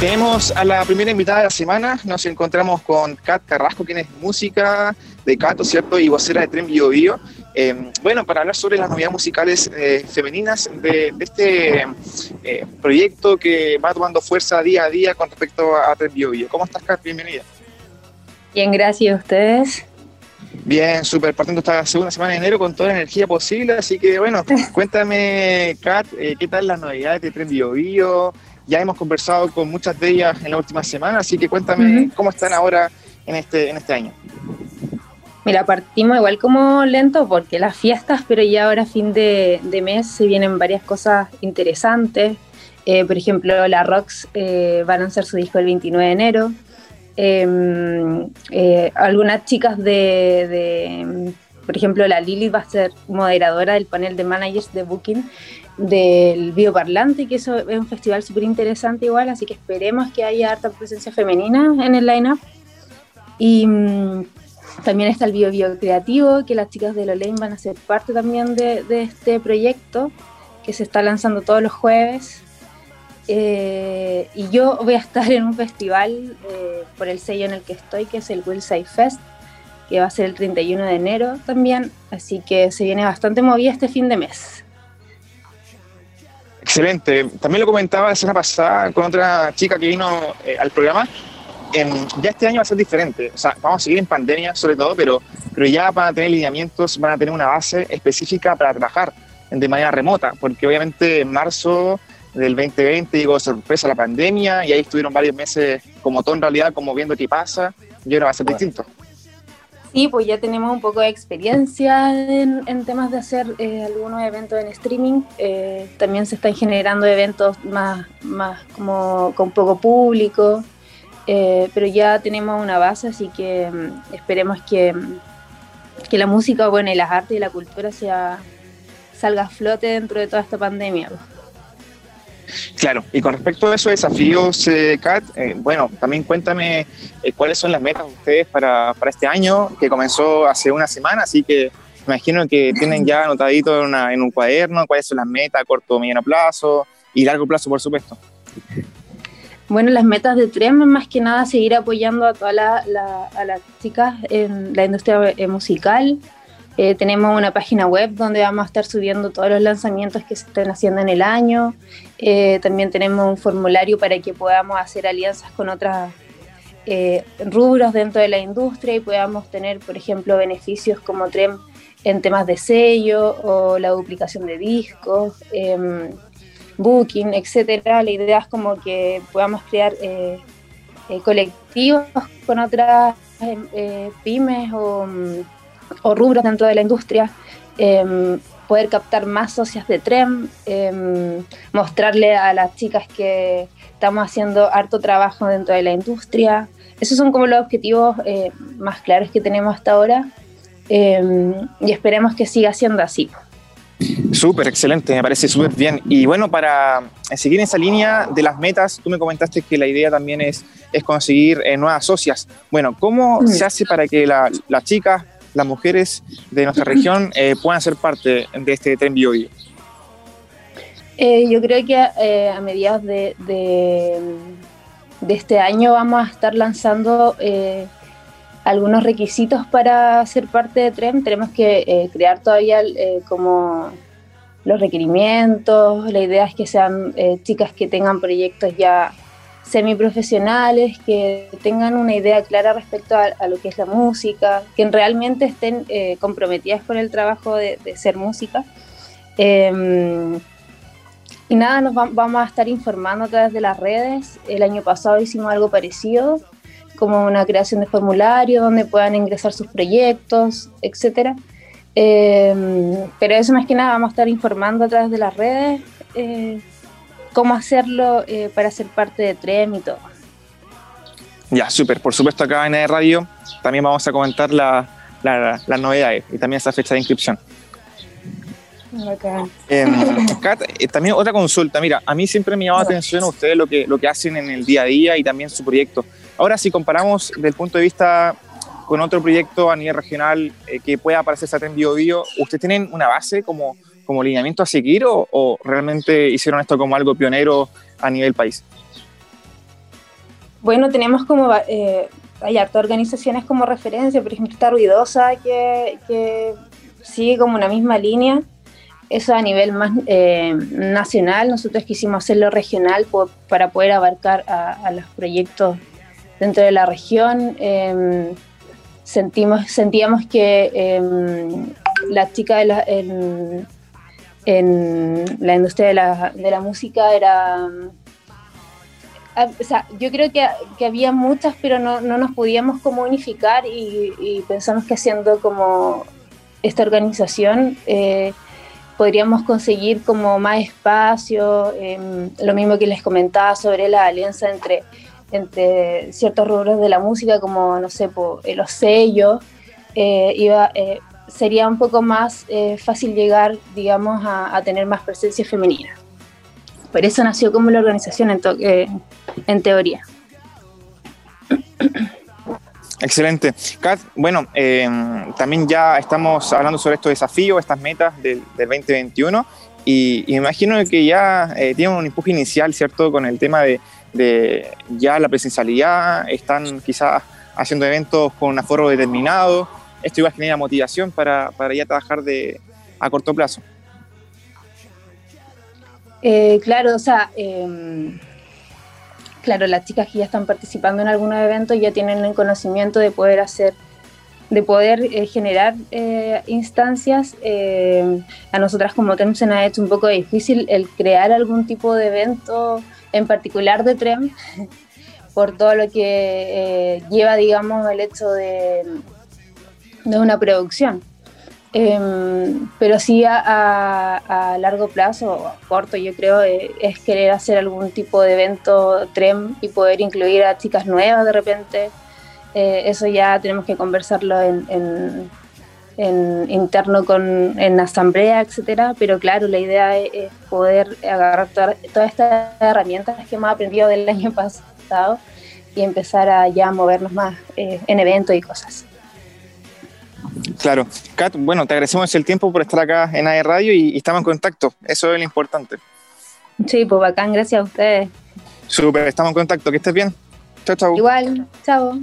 Tenemos a la primera invitada de la semana, nos encontramos con Kat Carrasco, quien es música de Cato, ¿cierto? Y vocera de Tren Bio Bio. Eh, bueno, para hablar sobre las novedades musicales eh, femeninas de, este eh, proyecto que va tomando fuerza día a día con respecto a, Tren Bio Bio. ¿Cómo estás, Kat? Bienvenida. Bien, gracias a ustedes. Bien, súper, partiendo esta segunda semana de enero con toda la energía posible, así que bueno, cuéntame, Kat, ¿qué tal las novedades de Tren Bio Bio? Ya hemos conversado con muchas de ellas en la última semana, así que cuéntame cómo están ahora en este, en este año. Mira, partimos igual como lento porque las fiestas, pero ya ahora fin de, mes se vienen varias cosas interesantes. Eh, por ejemplo, la Rox eh, van a lanzar su disco el 29 de enero. Em, eh, algunas chicas de, por ejemplo, la Lili va a ser moderadora del panel de managers de Booking del Bioparlante, que eso es un festival súper interesante igual, así que esperemos que haya harta presencia femenina en el line-up. Y mm, también está el Bio Bio Creativo, que las chicas de Lolane van a ser parte también de, este proyecto, que se está lanzando todos los jueves. Eh, y yo voy a estar en un festival eh, por el sello en el que estoy, que es el Willside Fest, que va a ser el 31 de enero también, así que se viene bastante movida este fin de mes. Excelente. También lo comentaba la semana pasada con otra chica que vino eh, al programa. ya este año va a ser diferente. O sea, vamos a seguir en pandemia sobre todo, pero, pero ya van a tener lineamientos, van a tener una base específica para trabajar de manera remota, porque obviamente en marzo del 2020 llegó sorpresa la pandemia y ahí estuvieron varios meses como todo en realidad, como viendo qué pasa, y ahora va a ser distinto. Sí, pues ya tenemos un poco de experiencia en, temas de hacer eh, algunos eventos en streaming. Eh, también se están generando eventos más, más como con poco público, eh, pero ya tenemos una base, así que mm, esperemos que, que, la música, bueno, y las artes y la cultura sea, salga a flote dentro de toda esta pandemia. Claro, y con respecto a esos desafíos, eh, Kat, eh, bueno, también cuéntame eh, cuáles son las metas de ustedes para, para, este año, que comenzó hace una semana, así que me imagino que tienen ya anotadito en, en un cuaderno cuáles son las metas a corto, mediano plazo y largo plazo, por supuesto. Bueno, las metas de TREM más que nada seguir apoyando a todas las chicas en la industria musical, eh, tenemos una página web donde vamos a estar subiendo todos los lanzamientos que se estén haciendo en el año. Eh, también tenemos un formulario para que podamos hacer alianzas con otros eh, rubros dentro de la industria y podamos tener, por ejemplo, beneficios como TREM en temas de sello o la duplicación de discos, em, booking, etcétera. La idea es como que podamos crear colectivos con otras pymes o o rubros dentro de la industria, em, poder captar más socias de tren, em, mostrarle a las chicas que estamos haciendo harto trabajo dentro de la industria. Esos son como los objetivos eh, más claros que tenemos hasta ahora em, y esperemos que siga siendo así. Súper, excelente, me parece súper bien. Y bueno, para seguir en esa línea de las metas, tú me comentaste que la idea también es, es conseguir eh, nuevas socias. Bueno, ¿cómo mm. se hace para que las chicas las mujeres de nuestra región eh, puedan ser parte de este tren bio, eh, yo creo que eh, a mediados de, de, este año vamos a estar lanzando algunos requisitos para ser parte de TREM. Tenemos que crear todavía como los requerimientos. La idea es que sean chicas que tengan proyectos ya semiprofesionales, que tengan una idea clara respecto a, lo que es la música, que realmente estén eh, comprometidas con el trabajo de, ser música. Em, y nada, nos vamos a estar informando a través de las redes. El año pasado hicimos algo parecido, como una creación de formulario donde puedan ingresar sus proyectos, etc. Em, pero eso más que nada vamos a estar informando a través de las redes. Eh, cómo hacerlo eh, para ser parte de TREM y todo. Ya, súper. Por supuesto, acá en Radio también vamos a comentar las novedades y también esa fecha de inscripción. Em, eh, también otra consulta. Mira, a mí siempre me llama la atención a ustedes lo que, lo que hacen en el día a día y también su proyecto. Ahora, si comparamos desde el punto de vista con otro proyecto a nivel regional eh, que pueda parecerse a Bio Bio, ¿ustedes tienen una base como como lineamiento a seguir o, realmente hicieron esto como algo pionero a nivel país? Bueno, tenemos como, eh, hay hartas organizaciones como referencia, por ejemplo, está Ruidosa, que, sigue como una misma línea. Eso a nivel más eh, nacional, nosotros quisimos hacerlo regional para poder abarcar a, los proyectos dentro de la región. Em, sentimos, sentíamos que em, la chica de la, en, la industria de la, de la música era Ah, o sea, yo creo que, que había muchas, pero no, no, nos podíamos como unificar y, pensamos que haciendo como esta organización eh, podríamos conseguir como más espacio, em, lo mismo que les comentaba sobre la alianza entre, entre ciertos rubros de la música, como, no sé, eh, los sellos, eh, iba, sería un poco más fácil llegar, digamos, a, tener más presencia femenina. Por eso nació como la organización en, eh, en teoría. Excelente. Kat, bueno, em, también ya estamos hablando sobre estos desafíos, estas metas del, 2021 y, imagino que ya eh, tienen un empuje inicial, ¿cierto? Con el tema de, ya la presencialidad, están quizás haciendo eventos con un aforo determinado. Esto igual genera motivación para, para ya trabajar de, a corto plazo. Eh, claro, o sea, em, claro, las chicas que ya están participando en algunos eventos ya tienen el conocimiento de poder hacer, de poder eh, generar eh, instancias. a nosotras como TREM se nos ha hecho un poco difícil el crear algún tipo de evento en particular de TREM por todo lo que lleva, digamos, el hecho de, de una producción. Em, pero sí a, largo plazo, corto yo creo, eh, es querer hacer algún tipo de evento TREM y poder incluir a chicas nuevas de repente. Eh, eso ya tenemos que conversarlo en, en, interno con, en asamblea, etcétera. Pero claro, la idea es, poder agarrar todas estas herramientas que hemos aprendido del año pasado y empezar a ya movernos más eh, en eventos y cosas. Claro. Kat, bueno, te agradecemos el tiempo por estar acá en AE Radio y, estamos en contacto. Eso es lo importante. Sí, pues bacán, gracias a ustedes. Súper, estamos en contacto. Que estés bien. Chao, chao. Igual, chao.